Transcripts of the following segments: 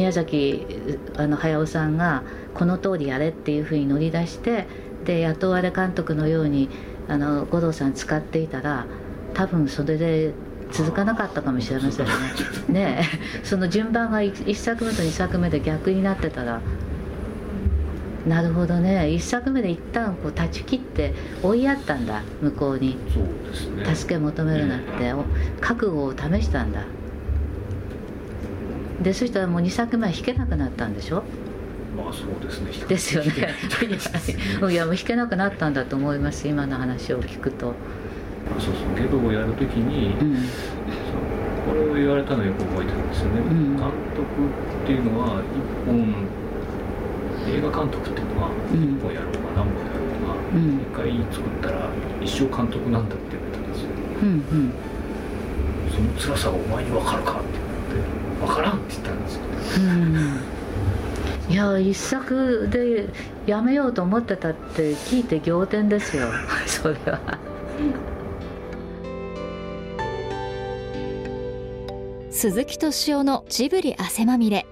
宮崎あの駿さんがこの通りやれっていうふうに乗り出してで雇われ監督のようにあの五郎さん使っていたら多分それで続かなかったかもしれませんね。ねその順番が 1, 作目と2作目で逆になってたら。なるほどね。1作目で一旦こう断ち切って追いやったんだ向こうに。ね。助け求めるなって、覚悟を試したんだでそしたらもう2作目は弾けなくなったんでしょ？まあそうですね。ですよね。いやもう弾けなくなったんだと思います今の話を聞くと。そうそうゲドをやるときに、うん、これを言われたのよく覚えてるんですよね、うん、監督っていうのは一本映画監督っていうのは一本やろうが何本やろうが、うん、一回作ったら一生監督なんだって言われたんですよ、うんうん、その辛さがお前に分かるか分からんって言ったんですよ、うん。いや一作でやめようと思ってたって聞いて仰天ですよ。それは。鈴木敏夫のジブリ汗まみれ。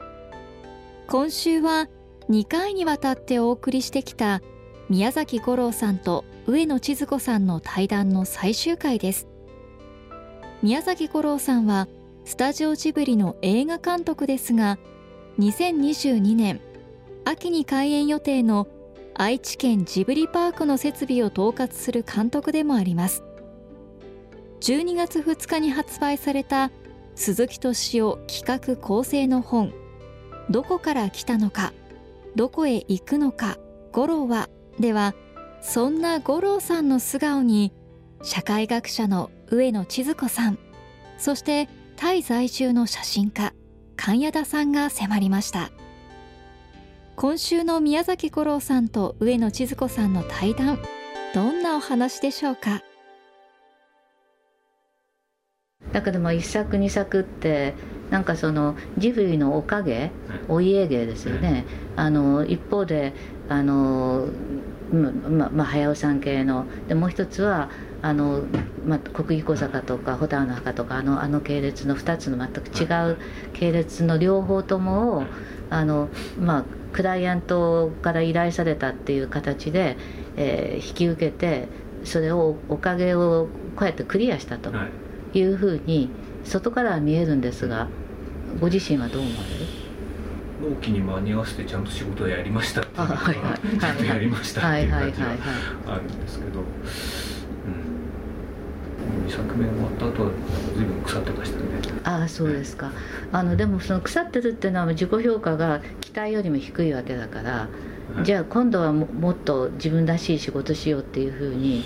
今週は2回にわたってお送りしてきた宮崎五郎さんと上野千鶴子さんの対談の最終回です。宮崎五郎さんはスタジオジブリの映画監督ですが2022年秋に開園予定の愛知県ジブリパークの設備を統括する監督でもあります。12月2日に発売された鈴木敏夫企画構成の本「どこから来たのかどこへ行くのか五郎は」ではそんな五郎さんの素顔に社会学者の上野千鶴子さんそしてタイ在住の写真家神谷田さんが迫りました。今週の宮崎五郎さんと上野千鶴子さんの対談どんなお話でしょうか？だけども一作二作ってなんかそのジブリのおかげお家芸ですよね、あの一方であのままあ早尾さん系の。でもう一つはあの、まあ、国技小坂とか蛍の墓とかあのあの系列の2つの全く違う系列の両方ともをあのまあクライアントから依頼されたっていう形で、えー、引き受けてそれをおかげをこうやってクリアしたとい。うふうに外からは見えるんですがご自身はどう思われる？納期に間に合わせてちゃんと仕事をやりましたっていうのが、ちゃんとやりましたっていう感じはあるんですけど。2作目終わった後は随分腐ってましたね。ああそうですか。あのでもその腐ってるっていうのは自己評価が期待よりも低いわけだから、はい、じゃあ今度はももっと自分らしい仕事しようっていうふうに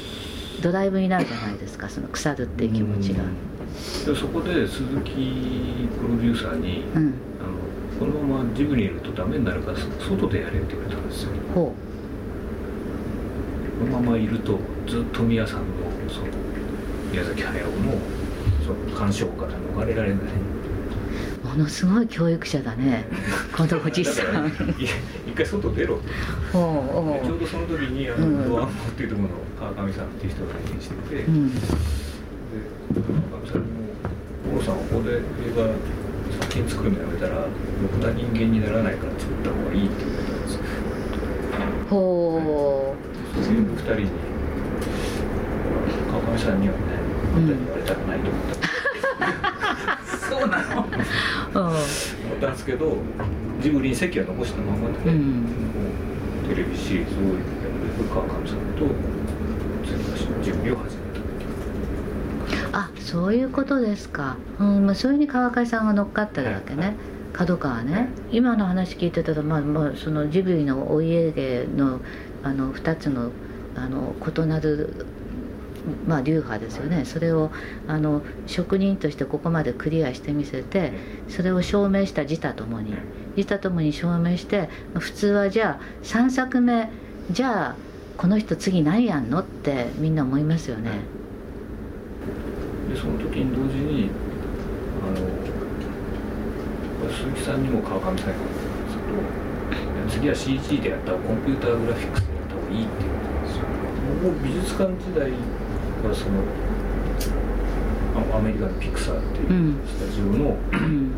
ドライブになるじゃないですかその腐るっていう気持ちが。でそこで鈴木プロデューサーに、うん、あのこのままジブリにいるとダメになるから外でやれって言われたんですよ。ほう。このままいるとずっと宮さんの宮崎駿のその干渉から逃れられない。ものすごい教育者だね。このおじさん。一回外出ろと。ちょうどその時にあの、うん、ドアンモっていうところの川上さんっていう人が来店してて、うん、で川上さんにも「五郎さんはここで映画作品作るのやめたらろくな人間にならないから作った方がいい」って言われたんです。よほう。全部二人に川上さんにはねれたくないと思った、そうなの、思ったんですけどジブリに席は残したままで、うん、テレビシリーズを川上さんと準備を始めたあそういうことですか、うんまあ、そういうふうに川上さんが乗っかってるわけね、はい角川ね、今の話聞いてたら、まあまあ、そのジブリのお家芸のあの2つのあの異なるまあ、流派ですよねそれをあの職人としてここまでクリアしてみせてそれを証明した自他ともに自他ともに証明して普通はじゃあ3作目じゃあこの人次何やんのってみんな思いますよね。でその時に同時にあの鈴木さんにも川上さんにもですけど次は CG でやったコンピューターグラフィックスでやった方がいいって言われたんですよ。もう美術館時代はそのアメリカのピクサーっていうスタジオの、うん、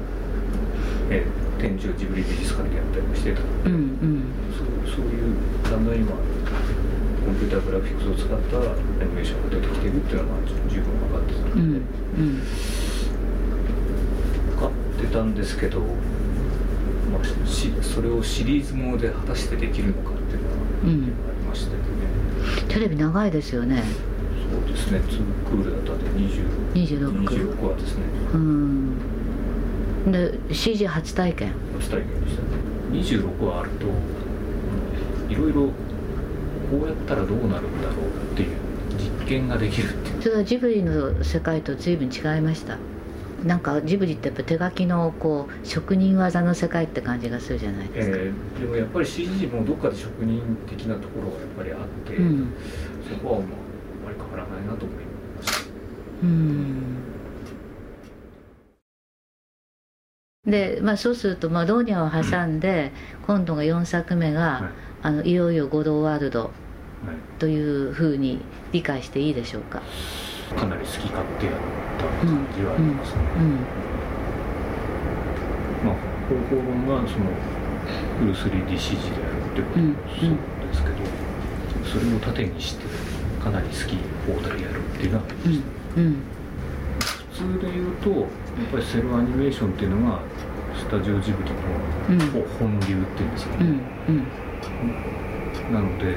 えテ展示をジブリ美術館でやったりもしてたので、うんうん、そうそういうだんだん今コンピューターグラフィックスを使ったアニメーションが出てきてるっていうのは十分分かってたので、うんうん、分かってたんですけど、まあ、しそれをシリーズもので果たしてできるのかっていうのはありましてね、うん、テレビ長いですよねそうですね。2クールだったんで20 26, 26話ですね。うん。で CG 初体験。初体験でしたね。26話あるといろいろこうやったらどうなるんだろうっていう実験ができるっていう。それはジブリの世界と随分違いました。なんかジブリってやっぱ手書きのこう職人技の世界って感じがするじゃないですか、えー、でもやっぱり CG もどっかで職人的なところがやっぱりあって、うん、そこはまあいなと思いましたうん。で、まあ、そうすると、まあ、ローニャを挟んで、うん、今度が4作目が、はい。あのいよいよゴドワールドというふうに理解していいでしょうか、かなり好き勝手やった感じはありますね、うん。うん、まあ方法論がそのフル 3DCG であるってことですけど、それを盾にしてかなり好き放題やるっていうのはありました、うん。普通で言うとやっぱりセルアニメーションっていうのがスタジオジブリの本流っていうんですよね、うん。うん。なので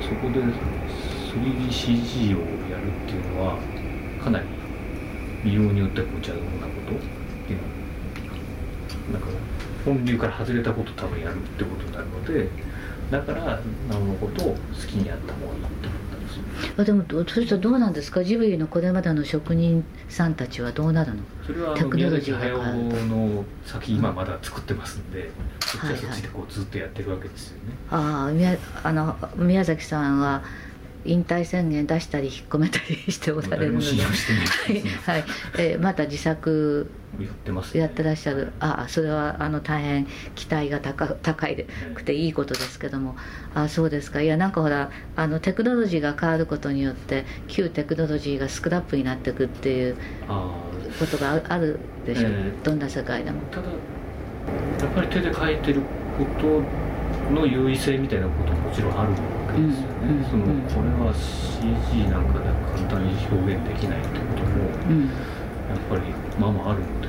そこで 3DCG をやるっていうのはかなり利用によってはごちゃなことっていうのなんか本流から外れたこと多分やるってことになるのでだからなおのことを好きにやった方がいいったんですあでもそしたらどうなんですか？ジブリのこれまでの職人さんたちはどうなるの？それはあの宮崎駿の先今まだ作ってますんで、うん、そっちはそっちでこうずっとやってるわけですよね、ああ宮あの宮崎さんは引退宣言出したり引っ込めたりしておられるので、はい。はい。えー、また自作やってます、ね、やってらっしゃるあそれはあの大変期待が高高いくていいことですけどもあそうですか。いやなんかほらあのテクノロジーが変わることによって旧テクノロジーがスクラップになっていくっていうことがあるでしょう、えー、どんな世界でも。ただやっぱり手で書いてることの優位性みたいなことももちろんある。わけですよね、うん、そのこれは CG なんかで簡単に表現できないってことも、やっぱりまあまああるので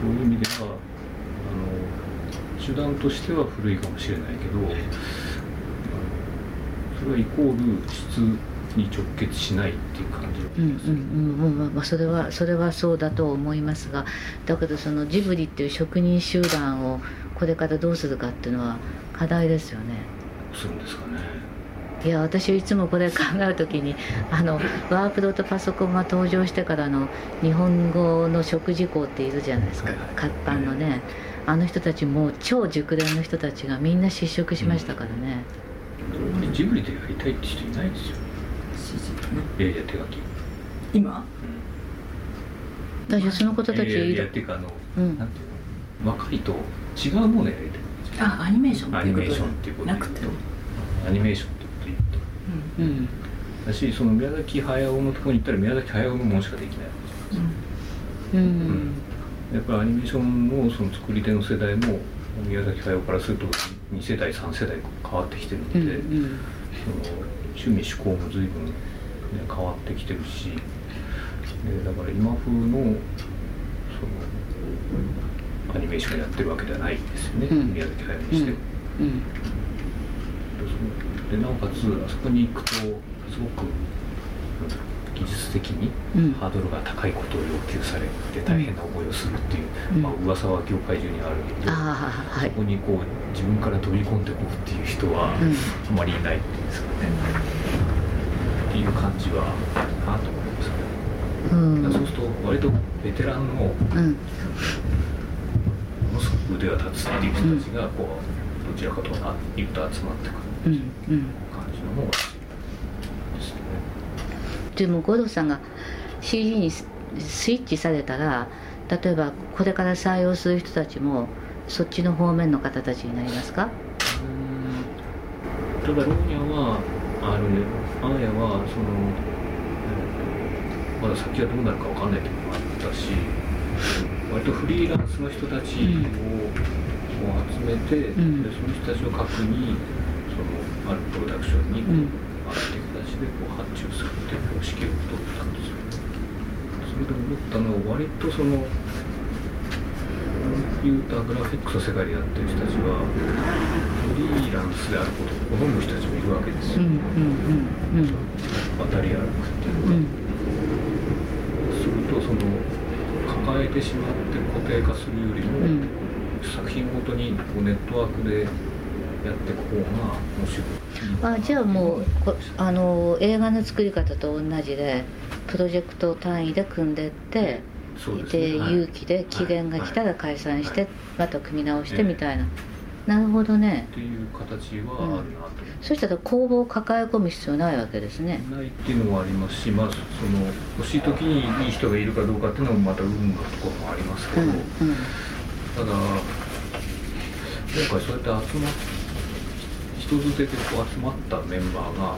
そういう意味ではあの手段としては古いかもしれないけどそれはイコール質に直結しないっていう感じが、うんうんうん。まあ、それはそれはそうだと思いますがだけどそのジブリっていう職人集団をこれからどうするかっていうのは課題ですよね。するんですかね？いや私いつもこれ考える時にあのワープロとパソコンが登場してからの日本語の食事校っているじゃないですか、活版のね、あの人たちも超熟練の人たちがみんな失職しましたからね、うん、ジブリでやりたいって人いないですよいやいや手書き。今、うん、私その方たちいやいやっていうかあの、うん、なんていうの？若いと違うものやりたいあアニメーションアニメーションっていうことなくてアニメーションってこと言うと、うん、だしその宮崎駿のところに行ったら宮崎駿のものしかできない。わけですうん、うん、やっぱりアニメーションのその作り手の世代も宮崎駿からすると2世代3世代変わってきてるので、うんうん、その趣味思考も随分、ね、変わってきてるし、だから今風のそのアニメーションやってるわけではないですよね、うん、宮崎駿にして、うん、でなおかつあそこに行くとすごく技術的にハードルが高いことを要求されて大変な思いをするっていう、うん、まあ噂は業界中にあるので、はい、そこにこう自分から飛び込んでいくっていう人はあまりいないっていうんですかね、っていう感じはあるなと思いますね、うん、そうすると割とベテランの、うん腕が立つっていう人たちがこうどちらかというと集まってくるっていう感じの方がですね。でも五郎さんが CG にスイッチされたら例えばこれから採用する人たちもそっちの方面の方たちになりますか？ただローニャはあるね。アーヤはそのまだ先はどうなるか分かんないというのもあったし割とフリーランスの人たちを集めて、うん、でその人たちを核にそのあるプロダクションにこう、うん、あって形でこう発注するっていう方式を取ったんですよ。それで思ったのは割とそのコンピューターグラフィックスの世界でやってる人たちはフリーランスであることを好む人たちもいるわけですよ、うんうんうん、渡り歩くって。いうのが、するとその抱えてしまって固定化するよりも、作品ごとにこうネットワークでやっていく方が面白いあじゃあもうあの映画の作り方と同じでプロジェクト単位で組んでって、で、ね、勇気で期限が来たら解散して、また組み直してみたいな、なるほどね。っていう形はあるなと、う。ん、そしたら工房を抱え込む必要ないわけですね。ないっていうのもありますしまずその欲しい時にいい人がいるかどうかっていうのもまた運のところもありますけど、うんうん。ただ今回そうやって集まっ人づてでこう集まったメンバーが、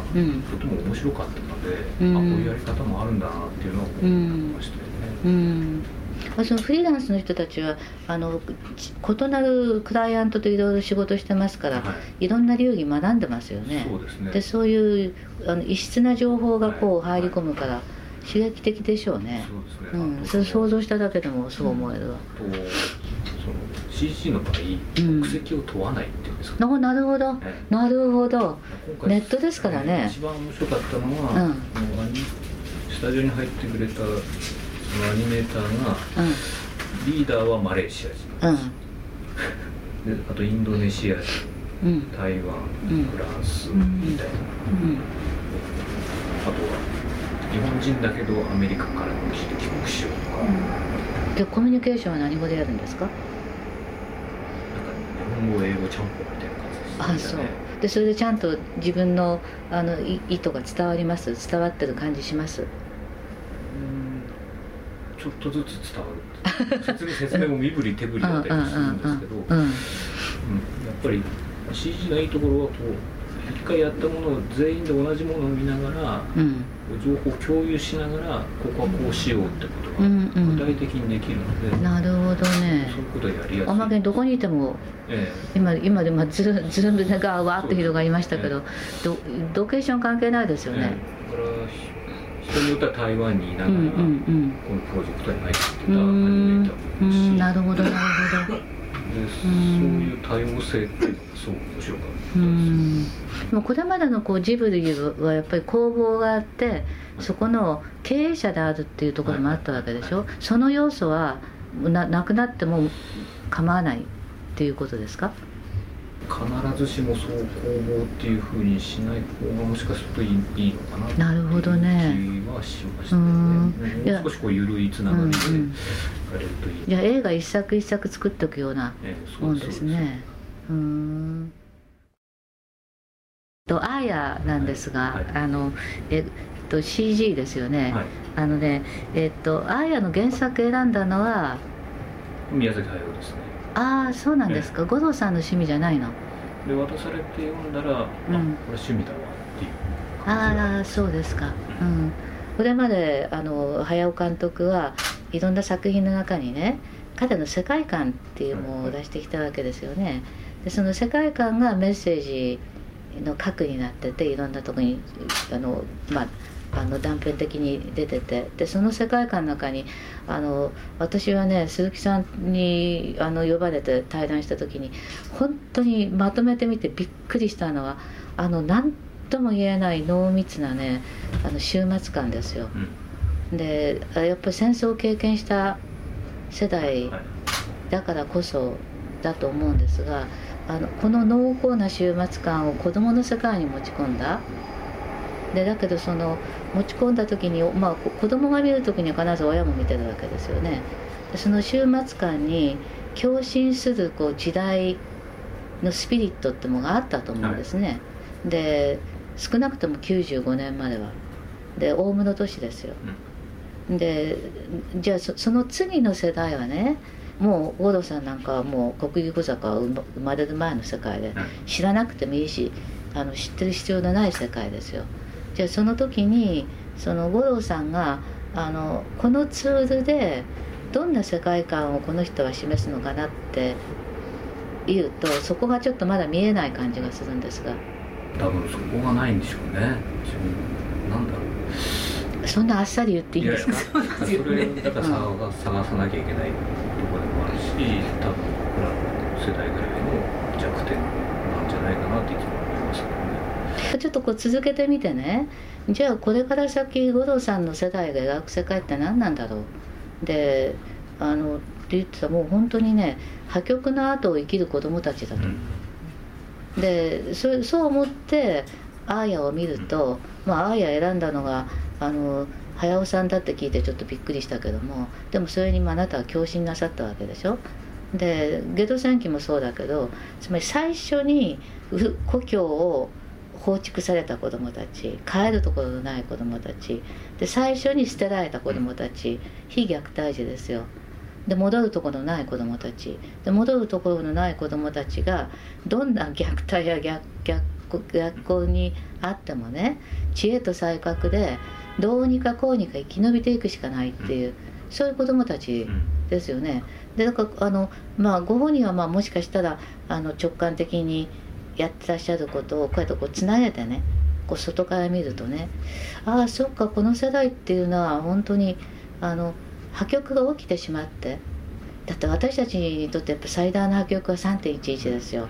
とても面白かったので、うん、あこういうやり方もあるんだなっていうのを思いましたよね。うんそのフリーランスの人たちはあの異なるクライアントといろいろ仕事してますから、はい、いろんな流儀学んでますよね。そうですね。でそういうあの異質な情報がこう入り込むから、刺激的でしょうね。そうですね。うん、それ想像しただけでもそう思えるわ。うん、CG の場合、国籍を問わないっていうんですか、ね、なるほど、なるほど。ネットですからね。一番面白かったのは、うん、スタジオに入ってくれたそのアニメーターが、うん、リーダーはマレーシア人、うん、であとインドネシア人、うん、台湾、フランスみたいな、あとは日本人だけどアメリカから来て帰国しようとか、でコミュニケーションは何語でやるんですか？本語英語ちゃんぽんみたいな感じです、ね、あそう。でそれでちゃんと自分のあの意図が伝わります？伝わってる感じします？うんちょっとずつ伝わる説明説明も身振り手振りだったりするんですけど、うん、やっぱり CG のいいところはこう一回やったものを全員で同じものを見ながら、うん、情報を共有しながらここはこうしようってことが具体的にできるので、うんうん、なるほどね。そういうことやりやすい。おまけにどこにいても、ええ、今今で、まあ、ズルズルがわーっと広がりましたけど、ええ、ロケーション関係ないですよね、え、だから人によっては台湾にいながら、このプロジェクトに入ってたアニメーターもいるし。なるほどなるほど。でそういう多様性っていうのがすごく面白かったです。もうこれまでのこうジブリはやっぱり工房があってそこの経営者であるっていうところもあったわけでしょ、はい、その要素はななくなっても構わないっていうことですか？必ずしもそう工房っていうふうにしない方がもしかするといいいいのかななるほどね気はしましたね。もう少しこう緩いつながりでやれるといい、じゃあ映画一作一作作っておくようなもんですね。うん。とアーヤなんですが、はい。はい、あのえっと CG ですよね、はい、あのねえっとアーヤの原作選んだのは宮崎駿ですねああそうなんですか、五郎さんの趣味じゃないの？で渡されて読んだら、うん、あこれ趣味だわっていう。ああそうですか。うん。これまであの駿監督はいろんな作品の中にね彼の世界観っていうものを出してきたわけですよね。でその世界観がメッセージの核になってていろんなとこにあのまああの断片的に出ててでその世界観の中にあの私はね鈴木さんにあの呼ばれて対談した時に本当にまとめてみてびっくりしたのはあの何とも言えない濃密なねあの終末感ですよ。うん、でやっぱり戦争を経験した世代だからこそだと思うんですがあのこの濃厚な終末感を子どもの世界に持ち込んだ。でだけどその持ち込んだ時に、まあ、子供が見る時には必ず親も見てるわけですよね。でその終末感に共振するこう時代のスピリットってものがあったと思うんですね、はい、で少なくとも95年までは。でオウムの年ですよ、うん、でじゃあその次の世代はねもう五郎さんなんかはもう国技小坂は生まれる前の世界で知らなくてもいいしあの知ってる必要のない世界ですよじゃあその時にその五郎さんがあのこのツールでどんな世界観をこの人は示すのかなって言うとそこがちょっとまだ見えない感じがするんですが。多分そこがないんでしょうね。なんだろう。そんなあっさり言っていいんですか？それだから探,、さなきゃいけないところでもあるし多分僕らの世代ぐらいの弱点なんじゃないかなっていつも思いますけどねちょっとこう続けてみてね。じゃあこれから先五郎さんの世代が描く世界って何なんだろう。であのって言ってたもう本当にね破局の後を生きる子供たちだと、うん、でそそう思ってアーヤを見ると、まあ、アーヤ選んだのがあの早尾さんだって聞いてちょっとびっくりしたけどもでもそれにあなたは共振なさったわけでしょ。でゲド戦記もそうだけどつまり最初に故郷を放逐された子どもたち帰るところのない子どもたちで最初に捨てられた子どもたち非虐待児ですよ。で戻るところのない子どもたち。で戻るところのない子どもたちがどんな虐待や逆逆逆行にあってもね知恵と才覚でどうにかこうにか生き延びていくしかないっていう、そういう子どもたちですよね。でだからあの、まあ、ご本人はまあもしかしたらあの直感的にやってらっしゃることをこうやってこうつなげてねこう外から見るとねああそっかこの世代っていうのは本当にあの破局が起きてしまってだって私たちにとってやっぱ最大の破局は3.11ですよ。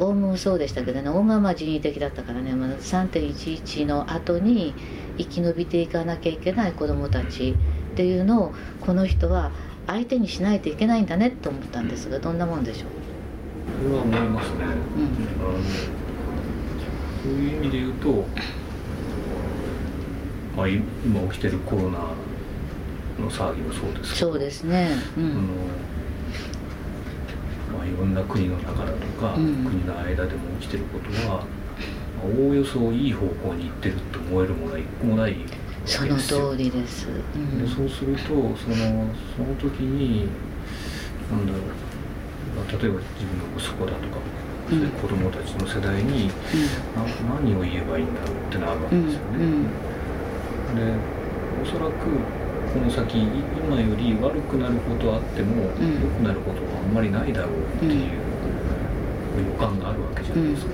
オウムもそうでしたけどねオウムはまあ人為的だったからね、まあ、3.11の後に生き延びていかなきゃいけない子どもたちっていうのをこの人は相手にしないといけないんだねと思ったんですがどんなもんでしょう？れは思いますね、そういう意味で言うと、まあ、今起きてるコロナの騒ぎもそうですけどそうですね、うん、あのまあ、いろんな国の中だとか、うん、国の間でも起きてることはおおよそいい方向に行ってると思えるものは一個もないその通りです、うん、でそうするとそのその時になんだろう例えば自分の息子だとか、うん、子供たちの世代に、うん、何を言えばいいんだろうってなるわけですよね。うん、でおそらくこの先今より悪くなることはあっても、良くなることはあんまりないだろうっていう予感があるわけじゃないですか。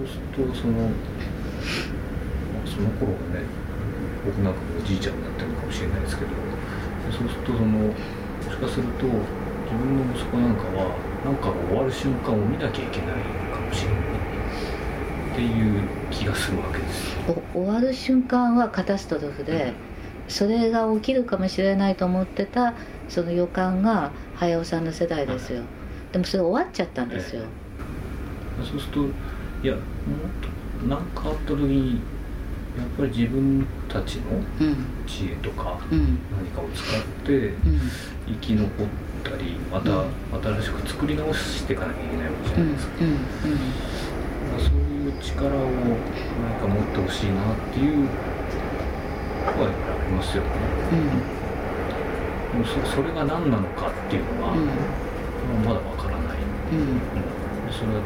そうするとそのその頃はね僕なんかもおじいちゃんになってるかもしれないですけどそうするとそのもしかすると自分の息子なんかはなんか終わる瞬間を見なきゃいけないかもしれないっていう気がするわけです。終わる瞬間はカタストロフで、それが起きるかもしれないと思ってたその予感が早尾さんの世代ですよ、でもそれ終わっちゃったんですよ、えそうするといやもっと何かあった時にやっぱり自分たちの知恵とか何かを使って生き残ったりまた新しく作り直していかなきゃいけないわけじゃないですか。そういう力を何か持ってほしいなっていうのはやっぱりありますよね。うん、そそれが何なのかっていうのは、まだわからない。うん、それは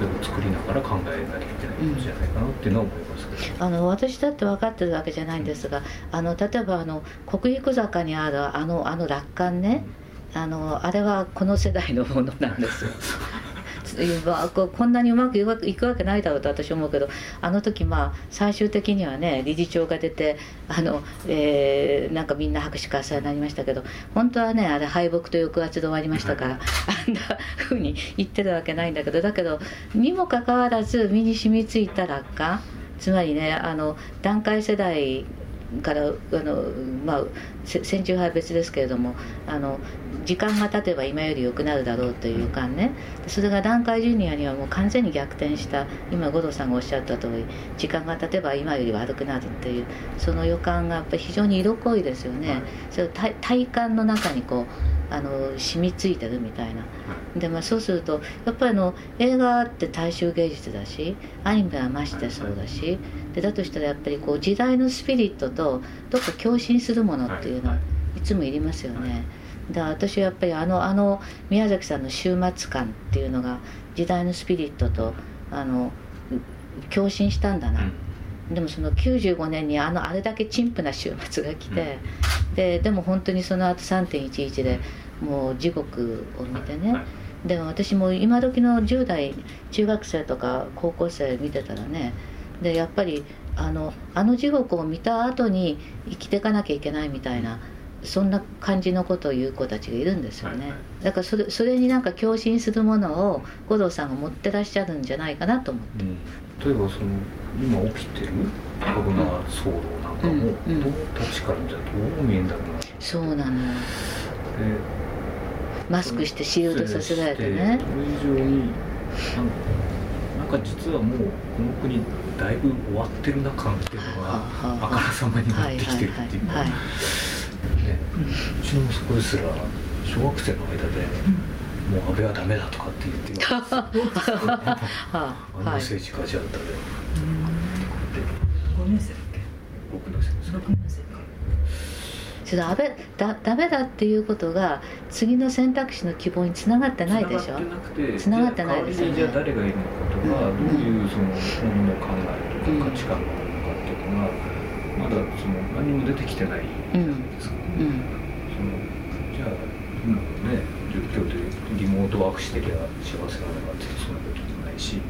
例えば作りながら考えなきゃいけないことじゃないかなっていうのは思いますけど、あの私だって分かってるわけじゃないんですが、あの例えばあの国育坂にあるあのあの楽観ね、あのあれはこの世代のものなんですよ。こんなにうまくいくわけないだろうと私思うけどあの時まあ最終的にはね理事長が出てあの、えー、なんかみんな拍手喝采になりましたけど本当はねあれ敗北と抑圧で終わりましたから、あんなふうに言ってるわけないんだけどだけどにもかかわらず身に染みついた落下つまりねあの段階世代からあの、まあ、戦中派は別ですけれどもあの時間が経てば今より良くなるだろうという予感ね。それが団塊ジュニアにはもう完全に逆転した今五郎さんがおっしゃった通り時間が経てば今より悪くなるっていうその予感がやっぱり非常に色濃いですよね、それ体体感の中にこうあの染みついてるみたいな。で、まあ、そうするとやっぱりあの映画って大衆芸術だしアニメはましてそうだしでだとしたらやっぱりこう時代のスピリットとどっか共振するものっていうのはいつもいりますよね。だから私はやっぱりあのあの宮崎さんの終末感っていうのが時代のスピリットとあの共振したんだな、うん、でもその95年にあのあれだけ陳腐な終末が来て、うん、ででも本当にその後3.11でもう地獄を見てね、はい。でも私も今時の10代中学生とか高校生見てたらねでやっぱりあのあの地獄を見た後に生きていかなきゃいけないみたいなそんな感じのことを言う子たちがいるんですよね、はいはい、だからそれそれになんか共振するものを五郎さんが持ってらっしゃるんじゃないかなと思って、うん、例えばその今起きてるコロナ騒動なんかも、うんうん、どう立ちからじゃどう見えんだろうな。そうなのマスクしてシールドさせられてね。それ以上になんか実はもうこの国だいぶ終わってるな感っていうのがあからさまになってきてるっていうか、ね、うちの息子ですら小学生の間で、もう安倍はダメだとかって言ってる あの政治家じゃったで。5年生だっけ？6年生です6年生それダメだダメだっていうことが次の選択肢の希望につながってないでしょ？つながってないですよねじゃあ誰がいるのかとか、どういうその本の考えとか価値観があるのかっていうのがまだその何も出てきてないじゃないですか、うん、そのじゃあ今ね状況でリモートワークしてりゃ幸せなのかってそんなこともないし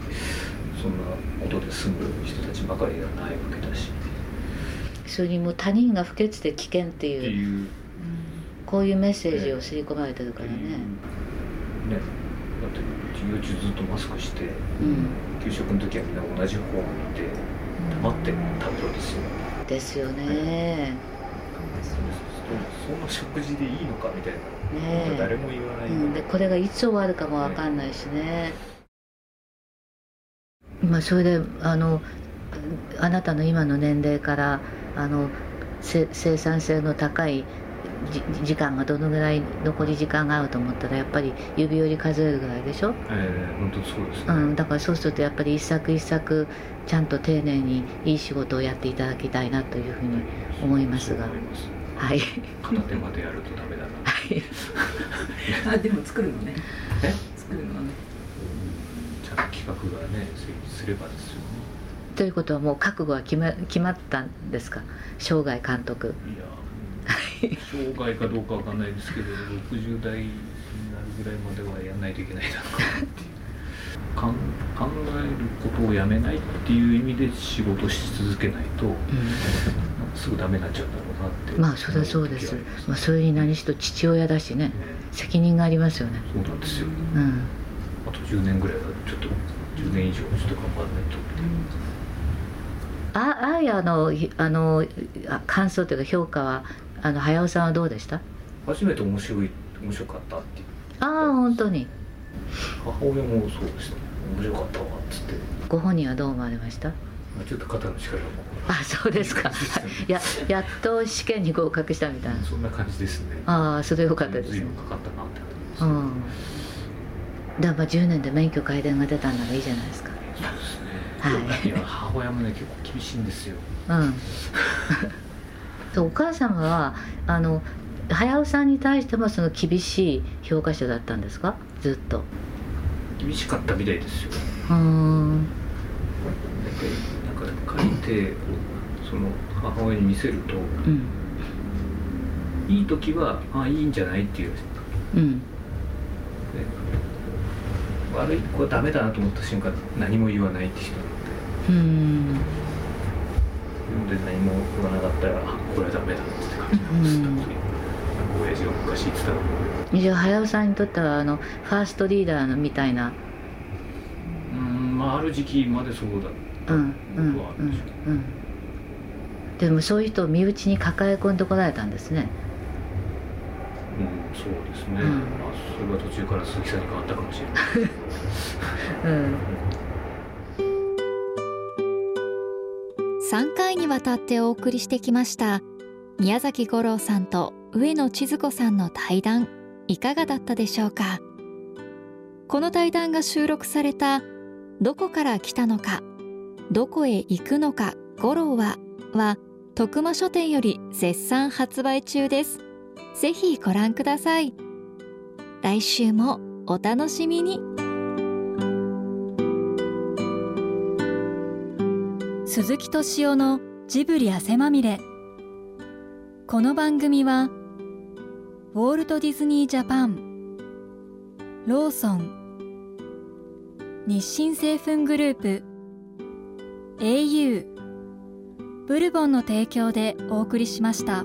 そんなことで済む人たちばかりではないわけだし。それにもう他人が不潔で危険っていう、こういうメッセージを刷り込まれてるからね。ね。だって授業中ずっとマスクして、うん、給食の時はみんな同じ方を見て黙って食べろですよ。ですよね。その食事でいいのかみたいな、ね、誰も言わない、うん、でこれがいつ終わるかも分かんないしね。今それであのあなたの今の年齢からあの生産性の高い時間がどのぐらい残り時間があると思ったらやっぱり指折り数えるぐらいでしょ、えー、本当そうです、ね、うん、だからそうするとやっぱり一作一作ちゃんと丁寧にいい仕事をやっていただきたいなというふうに思いますが。はい。片手までやるとダメだな。はい。あでも作るのね。作るのね。ちゃんと企画がね成立すればですよ。ねということはもう覚悟は決ま決まったんですか？生涯監督。いや生涯かどうかわかんないですけど60代になるぐらいまではやらないといけないだろうなっていう。考えることをやめないっていう意味で仕事し続けないと、うん、すぐダメになっちゃうんだろうなってまあそれはそうです、まあ、それに何しろ父親だしね、ね、責任がありますよね。そうなんですよ、うん、あと10年ぐらいはちょっと10年以上ちょっと頑張らないとって、う。んああやのあの感想というか評価はあの早尾さんはどうでした？初めて面白い面白かったって。ああ本当に。母親もそうでした。面白かったわっつって。ご本人はどう思われました？ちょっと肩の力も。あそうですか。ややっと試験に合格したみたいな。そんな感じですね。ああそれよかったです。ねかかったなってうん。だから10年で免許改伝が出たんならいいじゃないですかはい、母親もね結構厳しいんですよ。うん。お母様はあの早尾さんに対してもその厳しい評価者だったんですか？ずっと。厳しかったみたいですよ。うん。なんか書いてその母親に見せると、うん、いい時はあいいんじゃないっていう。うん。悪い子はダメだなと思った瞬間何も言わないって人うん。で何も言わなかったらこれはダメだって感じなん。です、うん、親父が昔言ってたのじゃあ早尾さん。にとってはあのファーストリーダーのみたいなうん。まあある時期までそうだったことはあるん。でしょう、うん。うん、でもそういう人を身内に抱え込ん。でこられたん。ですねうん。そうですね、うん、まあそれが途中から鈴木さん。に変わったかもしれないうん3回にわたってお送りしてきました。宮崎五郎さんと上野千鶴子さんの対談いかがだったでしょうか？この対談が収録された「どこから来たのかどこへ行くのか五郎は」は徳間書店より絶賛発売中です。ぜひご覧ください。来週もお楽しみに。鈴木敏夫のジブリ汗まみれこの番組はウォールト・ディズニー・ジャパンローソン日清製粉グループ au ブルボンの提供でお送りしました。